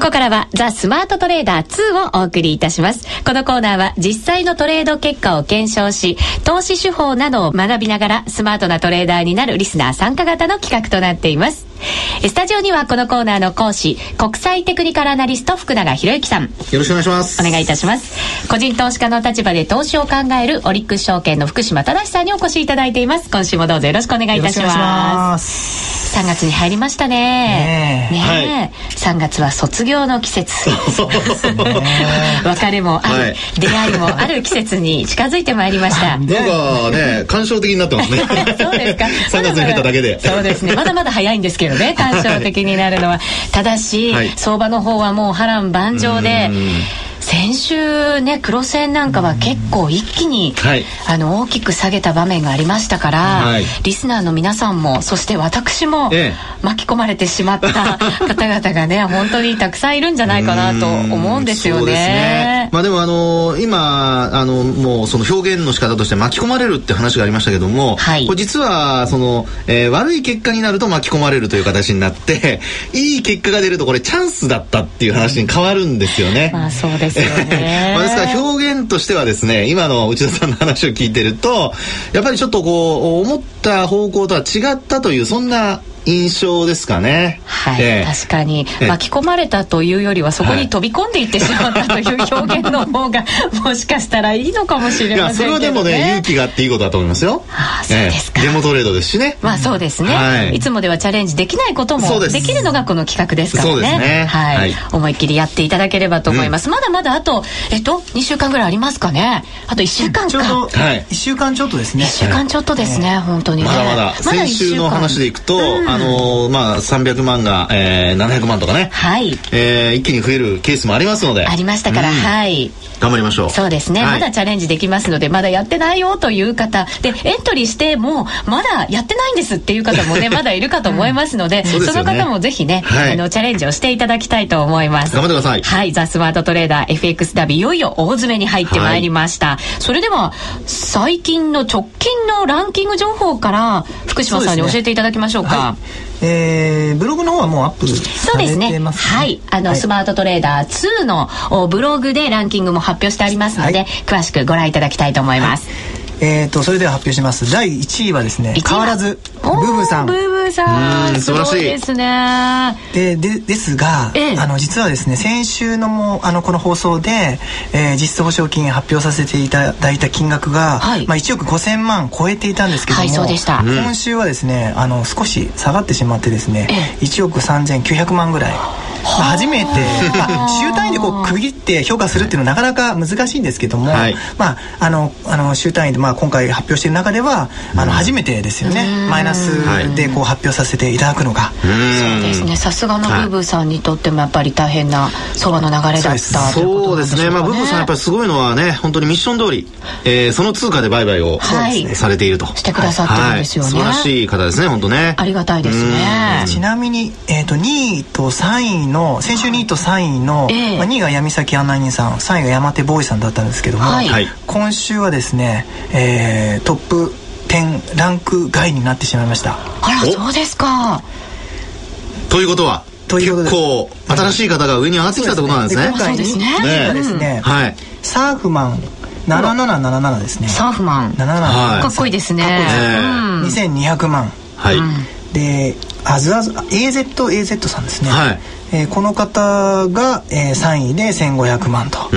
ここからはザ・スマートトレーダー2をお送りいたします。このコーナーは実際のトレード結果を検証し、投資手法などを学びながらスマートなトレーダーになるリスナー参加型の企画となっています。スタジオにはこのコーナーの講師、国際テクニカルアナリスト福永博之さん。よろしくお願いします。お願いいたします。個人投資家の立場で投資を考えるオリックス証券の福島正さんにお越しいただいています。今週もどうぞよろしくお願いいたします。3月に入りましたね。ねえ。ねはい、3月は卒業の季節。別れもある、はい、出会いもある季節に近づいてまいりました。なんかね、感傷的になってますね。そうですか。3月に入っただけで。そうですね。まだまだ早いんですけどね、感傷的になるのは。ただし、はい、相場の方はもう波乱万丈で、先週ね黒線なんかは結構一気に、はい、あの大きく下げた場面がありましたから、はい、リスナーの皆さんもそして私も巻き込まれてしまった 方々がね本当にたくさんいるんじゃないかなと思うんですよね。ね。まあでもあのー、今あのもうその表現の仕方として巻き込まれるって話がありましたけども、はい、これ実はその、えー、悪い結果になると巻き込まれるという形になっていい結果が出るとこれチャンスだったっていう話に変わるんですよね。まあそうですよね。まあ、ですから表現としてはですね今の内田さんの話を聞いてるとやっぱりちょっとこう思った方向とは違ったというそんな印象ですかね。はい、えー、確かに。巻き込まれたというよりはそこに飛び込んでいってしまったという表現の方が もしかしたらいいのかもしれませんけど、ね、それはでもね勇気があっていいことだと思いますよ。ああそうですか、えー、デモトレードですしね。まあそうですね、はい、いつもではチャレンジできないこともできるのがこの企画ですからね。そうですね。はい、はい、思いっきりやっていただければと思います。うん、まだまだあとえっと2週間ぐらいありますかね。あと1週間か。ちょうど1週間ちょっとですね。1週間ちょっとですね、本当にね。まだまだ。先週の話でいくと、うん、あのまあ300万が、えー、700万とかね、はい。えー、一気に増えるケースもありますので。ありましたから、うん、はい。頑張りましょう。そうですね、はい、まだチャレンジできますのでまだやってないよという方。でエントリーしてもまだやってないんですっていう方もね まだいるかと思いますのでうん。そでね、その方もぜひね、はい、あのチャレンジをしていただきたいと思います。頑張ってください。はい。ザ・スマートトレーダー FX ダビいよいよ大詰めに入ってまいりました、はい、それでは最近の直近のランキング情報から福島さんに教えていただきましょうかえー、ブログの方はもうアップそうですね。はい。あの、はい、スマートトレーダー2のブログでランキングも発表してありますので、はい、詳しくご覧いただきたいと思います。はいえーと、それでは発表します。第1位はですね変わらずブーブーさん。ブーブーさん。素晴らしい。ですね。ででですが、ええ、あの実はですね先週のもあのこの放送で、えー、実質保証金発表させていただいた金額が、はい、まあ、1億5000万超えていたんですけども、はい、そうでした。今週はですねあの少し下がってしまってですね、ええ、1億3900万ぐらい。まあ、初めて、まあ、週単位でこう区切って評価するっていうのはなかなか難しいんですけども、はい、まあ、あのあの週単位で、まあ、今回発表している中ではあの初めてですよね。マイナスでこう発表させていただくのが。そうですね。さすがのブーブーさんにとってもやっぱり大変な相場の流れだったそうですね、まあ、ブーブーさんやっぱりすごいのはね本当にミッション通り、えー、その通貨で売買を、はい、されていると。してくださってるんですよね、はい、素晴らしい方ですね本当ね。ありがたいですね。ちなみに、えーと、と2位と3位の先週2位と3位の、えー、まあ、2位が闇崎案内人さん3位が山手ボーイさんだったんですけども、はい、今週はですね、えー、トップ10ランク外になってしまいましたあらそうですかということは結構新しい方が上に上がってきたってことなんですね。今回ですね。ねですね、はい、サーフマン7777ですね。サーフマン。77かっこいいですね。二千二百万。はい。で、アズアズ AZAZ さんですね。はい。えー、この方が、えー、3位で1500万と、は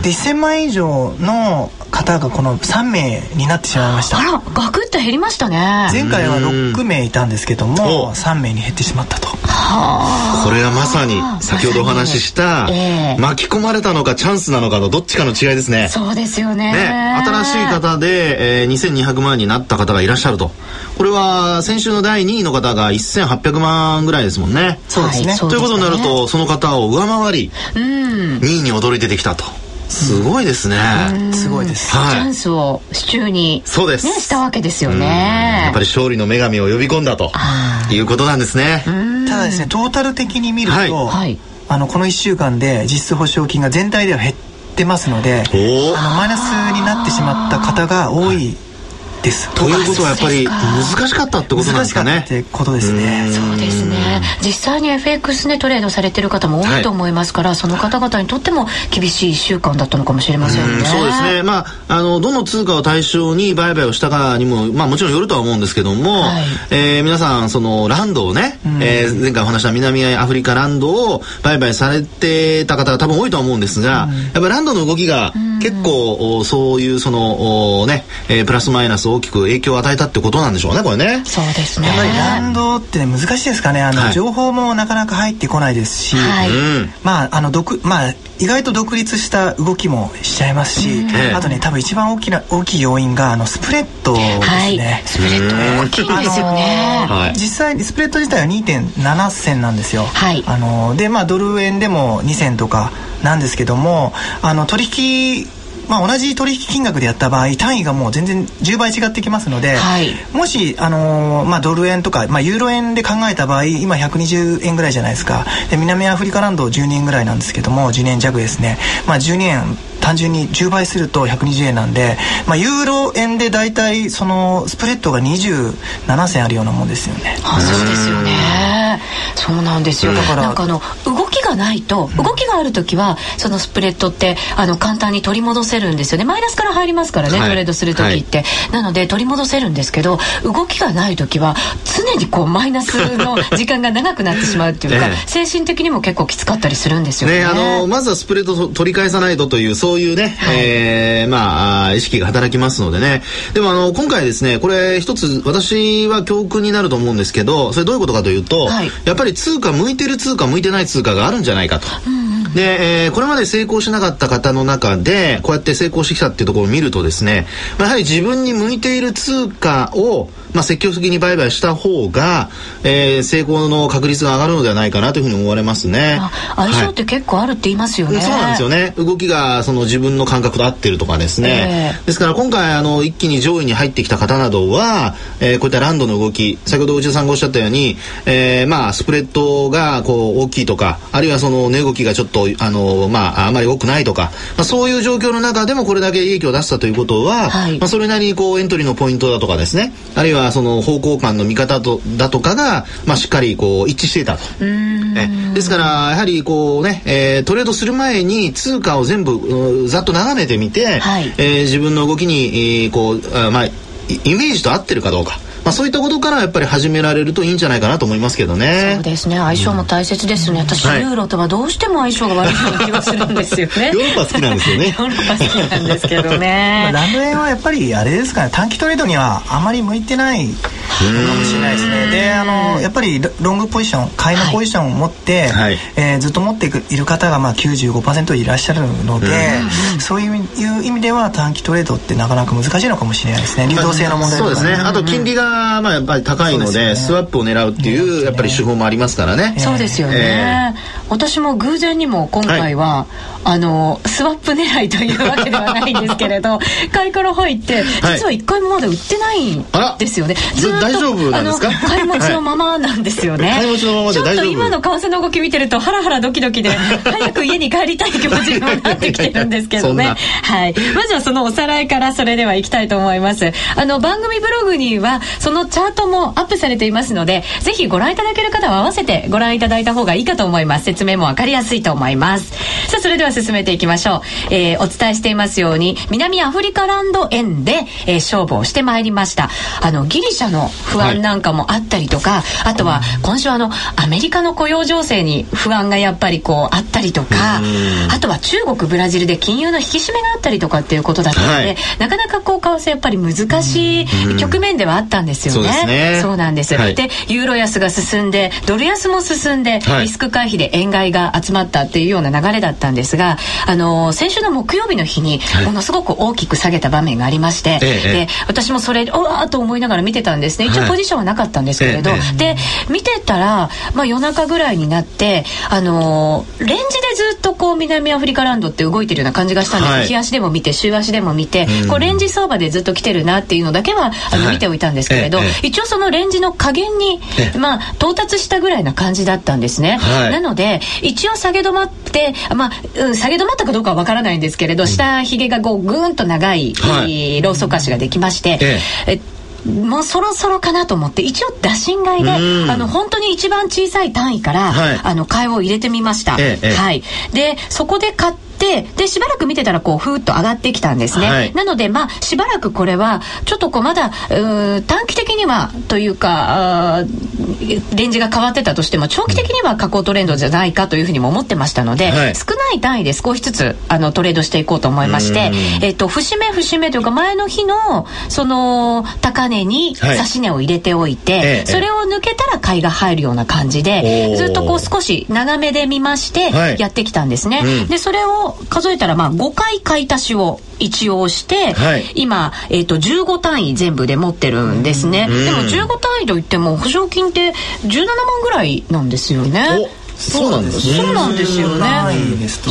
い、で1000万以上の方がこの3名になってしまいました。あらガクッと減りましたね。前回は6名いたんですけども3名に減ってしまったと。これはまさに先ほどお話しした、えー、巻き込まれたのかチャンスなのかのどっちかの違いですね。そうですよね。ね。新しい方で、えー、2200万になった方がいらっしゃると。これは先週の第2位の方が1800万ぐらいですもんね。そうですね、はいということになるとその方を上回り、うん、2位に躍り出てきたと。すごいですね。すごいです。はい、チャンスを手中に、そうです、ね、したわけですよね。やっぱり勝利の女神を呼び込んだということなんですね。ただですね、トータル的に見ると、はい、あのこの1週間で実質保証金が全体では減ってますので、あのマイナスになってしまった方が多い。です。ということはやっぱり難しかったってことなんですかね。ってことですね。そうですね。実際に FX ねトレードされてる方も多いと思いますから、はい、その方々にとっても厳しい1週間だったのかもしれませんね。そうですね。まああのどの通貨を対象に売買をしたかにもまあもちろんよるとは思うんですけども、はい、えー、皆さんそのランドをね、えー、前回お話した南アフリカランドを売買されてた方が多分多いと思うんですが、やっぱランドの動きが結構そういうそのね、えー、プラスマイナス大きく影響を与えたってことなんでしょうねこれね。そうですね。やっぱりランドって、ね、難しいですかね。あの、はい、情報もなかなか入ってこないですし、はい、まああの独まあ意外と独立した動きもしちゃいますし、あとね多分一番大きな大きい要因があのスプレッドですね、はい、スプレッド大きいですよね、実際にスプレッド自体は2.7銭なんですよ、はい、あのでまあドル円でも2銭とかなんですけどもあの取引まあ、同じ取引金額でやった場合単位がもう全然10倍違ってきますので、はい、もし、あのー、まあ、ドル円とか、まあ、ユーロ円で考えた場合今120円ぐらいじゃないですか。で南アフリカランド12円ぐらいなんですけども12円弱ですね、まあ、12円単純に10倍すると120円なんで、まあ、ユーロ円で大体そのスプレッドが27銭あるようなもんですよね。あそうですよね。そうなんですよ、だからなんかあの動きがないと動きがある時はそのスプレッドってあの簡単に取り戻せるんですよね。マイナスから入りますからね、はい、トレードする時って、はい、なので取り戻せるんですけど動きがない時は常にこうマイナスの 時間が長くなってしまうっていうか、精神的にも結構きつかったりするんですよね。ねあのまずはスプレッド取り返さないとというそういうね、はい、えー、まあ意識が働きますのでね。でもあの今回ですねこれ一つ私は教訓になると思うんですけどそれどういうことかというと、はい、やっぱり通貨向いてる通貨向いてない通貨があるんじゃないかと。うんで、えー、これまで成功しなかった方の中でこうやって成功してきたっていうところを見るとですね、まあ、やはり自分に向いている通貨をまあ、積極的に売買した方が、えー、成功の確率が上がるのではないかなというふうに思われますね。相性って結構あるって言いますよね。はい、そうなんですよね。動きがその自分の感覚と合ってるとかですね。えー、ですから今回あの一気に上位に入ってきた方などは、えー、こういったランドの動き、先ほど内田さんがおっしゃったように、えー、まあスプレッドがこう大きいとか、あるいはその値動きがちょっとあのまああまり多くないとか、まあそういう状況の中でもこれだけ利益を出したということは、はい、まあそれなりにこうエントリーのポイントだとかですね、あるいはその方向感の見方とだとかが、まあ、しっかりこう一致していたと。えですからやはりこうね、えー、トレードする前に通貨を全部ざっと眺めてみて、はい、えー、自分の動きに、えー、こうあまあイメージと合ってるかどうか。まあ、そういったことからやっぱり始められるといいんじゃないかなと思いますけどね。そうですね。相性も大切ですね、うん、私、ユーロとはどうしても相性が悪いような気がするんですよね。ヨーロッパ好きなんですよね。ヨーロッパ好きなんですけどね。ラム円はやっぱりあれですかね。短期トレードにはあまり向いてないかもしれないですねであのやっぱりロングポジション買いのポジションを持って、はい、えー、ずっと持っている方がまあ95%いらっしゃるので、そういう意味では短期トレードってなかなか難しいのかもしれないですね。流動性の問題そうですね。あと金利がまあやっぱり高いので、ね、スワップを狙うっていうやっぱり手法もありますからね。そうですよね。えー、私も偶然にも今回は、はい、あのスワップ狙いというわけではないんですけれど 買いから入って実は一回もまだ売ってないんですよね。ずっと大丈夫なんですか？買い持ちのままなんですよね。買い持ちのままで大丈夫。ちょっと今の為替の動き見てるとハラハラドキドキで 早く家に帰りたい気持ちにもなってきてるんですけどね。はい。まずはそのおさらいからそれではいきたいと思います。あの番組ブログにはそのチャートもアップされていますのでぜひご覧いただける方は合わせてご覧いただいた方がいいかと思います説明も分かりやすいと思います。さあそれでは進めていきましょう、えー、お伝えしていますように南アフリカランド円で、えー、勝負をしてまいりました。あのギリシャの不安なんかもあったりとか、はい、あとは今週あのアメリカの雇用情勢に不安がやっぱりこうあったりとかあとは中国ブラジルで金融の引き締めがあったりとかっていうことだったので、はい、なかなかこう為替やっぱり難しい局面ではあったんですよね。そうなんです、はい、でユーロ安が進んでドル安も進んで、はい、リスク回避で円買いが集まったっていうような流れだったんですがあの先週の木曜日の日にものすごく大きく下げた場面がありまして、で私もそれおわーと思いながら見てたんですね。一応ポジションはなかったんですけれど、で見てたら、まあ、夜中ぐらいになってあのレンジでずっとこう南アフリカランドって動いてるような感じがしたんです、はい、日足でも見て週足でも見て、こうレンジ相場でずっと来てるなっていうのだけはあの見ておいたんですけれど、一応そのレンジの加減に、まあ、到達したぐらいな感じだったんですね。はい、なのでで一応下げ止まってまあ、下げ止まったかどうかはわからないんですけれど、下髭がこうぐーんと長い、はい、ローソク足ができまして、ええ。もうそろそろかなと思って一応打診買いであの本当に一番小さい単位から、はい、あの買いを入れてみました、ええ、はい。でそこで買ってででしばらく見てたらこうふーっと上がってきたんですね、はい、なのでまあしばらくこれはちょっとこうまだ短期的にはというかレンジが変わってたとしても長期的には下降トレンドじゃないかというふうにも思ってましたので、はい、少ない単位で少しずつあのトレードしていこうと思いまして、えっと、節目節目というか前の日のその高値に指し値を入れておいて、はい、それを抜けたら買いが入るような感じでずっとこう少し長めで見ましてやってきたんですね。はいうん、でそれを数えたらまあ5回買い足しを一応して、はい、今、えーと、15単位全部で持ってるんですね。でも15単位といっても保証金って17万ぐらいなんですよね。そうなんですね。そうなんですよね。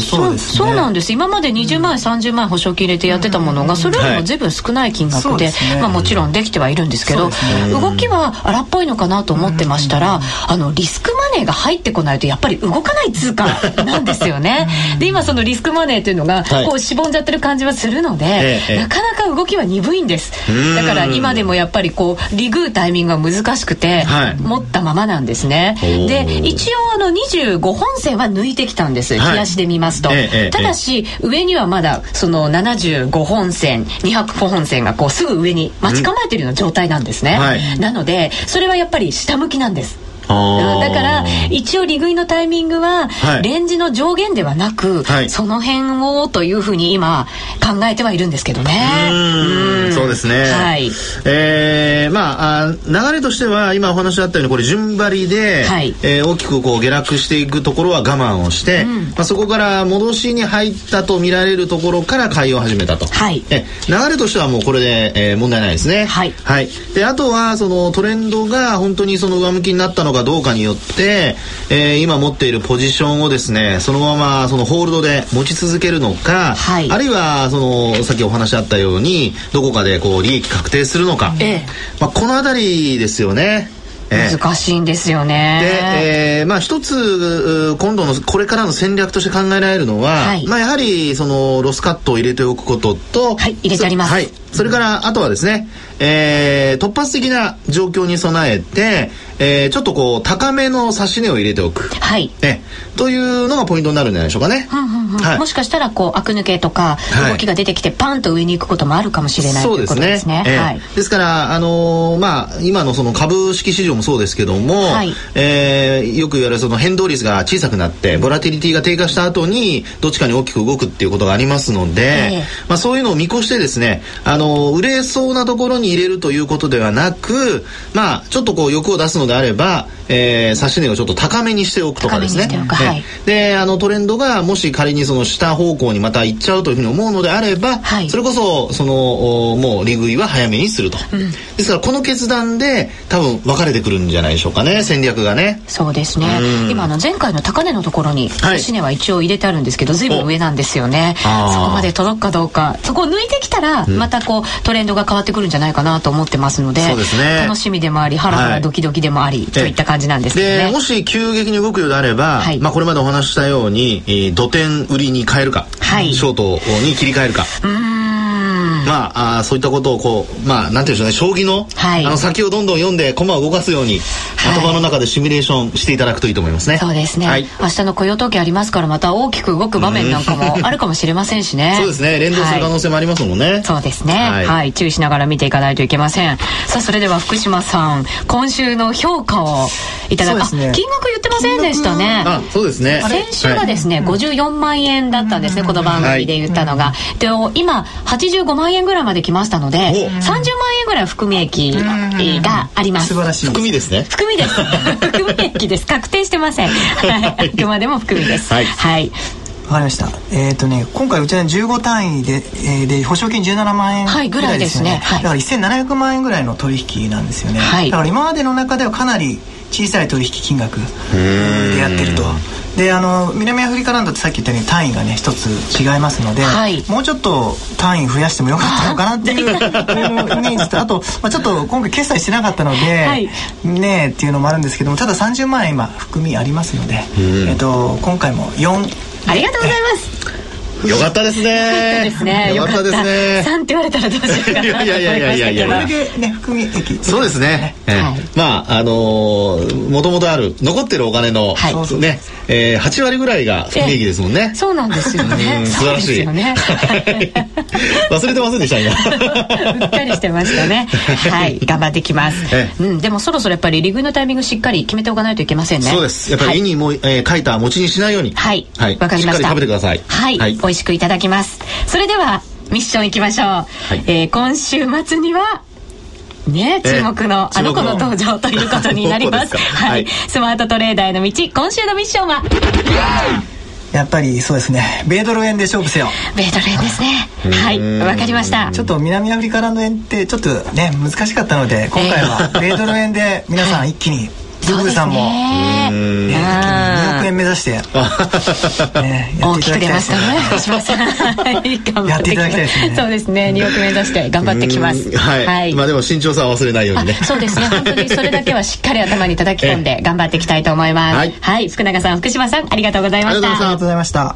そうそうなんです。今まで20万円、30万円保証金入れてやってたものが、それよりも随分少ない金額で、まあもちろんできてはいるんですけど、動きは荒っぽいのかなと思ってましたら、あの、リスクマネーが入ってこないと、やっぱり動かない通貨 なんですよね。で、今そのリスクマネーというのが、こう、しぼんじゃってる感じはするので、なかなか動きは鈍いんです。だから今でもやっぱりこう、リグータイミングが難しくて、持ったままなんですね。で、一応あの、20 25本線は抜いてきたんです、はい、冷やしで見ますと、ええ、ただし、上にはまだその75本線200本線がこうすぐ上に待ち構えているような状態なんですね、はい、なのでそれはやっぱり下向きなんですだから一応利食いのタイミングは、レンジの上限ではなく、はい、その辺をというふうに今考えてはいるんですけどね。うそうですね。はい。えー、まああ流れとしては今お話あったようにこれ順張りで、はい、えー、大きくこう下落していくところは我慢をして、うん、まあそこから戻しに入ったと見られるところから買いを始めたと。はい。え流れとしてはもうこれで、えー、問題ないですね。はい。はい。であとはそのトレンドが本当にその上向きになったのかかどうかによって、えー、今持っているポジションをですねそのままそのホールドで持ち続けるのか、はい、あるいはそのさっきお話あったようにどこかでこう利益確定するのか、ええ、まあ、この辺りですよね。難しいんですよね。で、えー、まあ一つ今度のこれからの戦略として考えられるのは、はい、まあやはりそのロスカットを入れておくことと、はい入れてあります。はい。それからあとはですね、えー、突発的な状況に備えて、えー、ちょっとこう高めの指し値を入れておく、はいえというのがポイントになるんじゃないでしょうかね。はい、もしかしたらこう悪抜けとか動きが出てきてパンと上に行くこともあるかもしれない、はい、ということですね。えー、はい、ですから、あのー、まあ、今のその株式市場もそうですけども、はい、えー、よく言われるその変動率が小さくなってボラティリティが低下した後にどっちかに大きく動くっていうことがありますので、えー、まあ、そういうのを見越してですね、あのー、売れそうなところに入れるということではなく、まあ、ちょっとこう欲を出すのであれば、えー、指し値をちょっと高めにしておくとかですね。はい、で、あのトレンドがもし仮にその下方向にまた行っちゃうというふうに思うのであれば、はい、それこそそのもう利食いは早めにすると、うん、ですからこの決断で多分分かれてくるんじゃないでしょうかね戦略がね。そうですね。今の前回の高値のところに指し値は一応入れてあるんですけど、ずいぶん上なんですよね。そこまで届くかどうか、そこを抜いてきたら、またこうトレンドが変わってくるんじゃないかなと思ってますので、そうですね、楽しみでもあり、ハラハラドキドキでもあり、といった感じなんですね。もし急激に動くようであれば、はい、まあこれまでお話ししたように、えー、土点売りに変えるか、はい、ショートに切り替えるか。うんまああそういったことをこうまあなんていうんでしょうね将棋の,、はい、あの先をどんどん読んで駒を動かすように、はい、頭の中でシミュレーションしていただくといいと思いますね。そうですね。はい、明日の雇用統計ありますからまた大きく動く場面なんかもあるかもしれませんしね。そうですね連動する可能性もありますもんね。はい、そうですね、はい、はい、注意しながら見ていかないといけません。さあそれでは福島さん今週の評価をいただく、ね、金額言ってませんでしたね。あそうですね。先週がですね、はい、54万円だったんですね、この番組で言ったのが。で今85万円ぐらいまで来ましたので30万円ぐらい含み益があります。素晴らしい。含みですね。含みです。含み益です。確定してません、はい、あくまでも含みです。はい、はい。わかりました。えっ、ー、とね、今回うちは15単位で、えー、で保証金17万円ぐらいですよね。はい、ぐらいですね。はい、だから1700万円ぐらいの取引なんですよね。はい、だから今までの中ではかなり小さい取引金額でやってると。であの南アフリカランドってさっき言ったように単位がね一つ違いますので、はい、もうちょっと単位増やしてもよかったのかなっていうイメージとあと、まあ、ちょっと今回決済してなかったので、はい、ねっていうのもあるんですけどもただ30万円今含みありますので、えっと、今回も4ありがとうございますよかったですね。ですね。よかったですね。三って言われたらどうしようかな。いやいやいやいやいやいや。これでね含み益。そうですね。まああのもともとある残ってるお金のねえ八割ぐらいが含み益ですもんね。そうなんですよね。素晴らしい。忘れてませんでした今。うっかりしてましたね。はい頑張ってきます。うんでもそろそろやっぱりリグのタイミングしっかり決めておかないといけませんね。そうです。やっぱり絵にも書いた餅にしないように。はい。はい。わかりました。食べてください。はい。美味しくいただきますそれではミッションいきましょう、はい、えー、今週末にはね、注目のあの子の登場ということになります。はい、はい、スマートトレーダーへの道、今週のミッションは？やっぱりそうですね。米ドル円で勝負せよ。米ドル円ですね。はい、わかりました。ちょっと南アフリカランド円ってちょっとね難しかったので、今回は米ドル円で皆さん一気にブブさんも、ね、2億円目指して、ね、大きく出ました ね。やっていただきたいですね。そうですね、2億円目指して頑張ってきます。はい。まあでも慎重さは忘れないようにね。そうですね、本当にそれだけはしっかり頭に叩き込んで頑張っていきたいと思います。はい。福永さん、福島さん、ありがとうございました。ありがとうございました。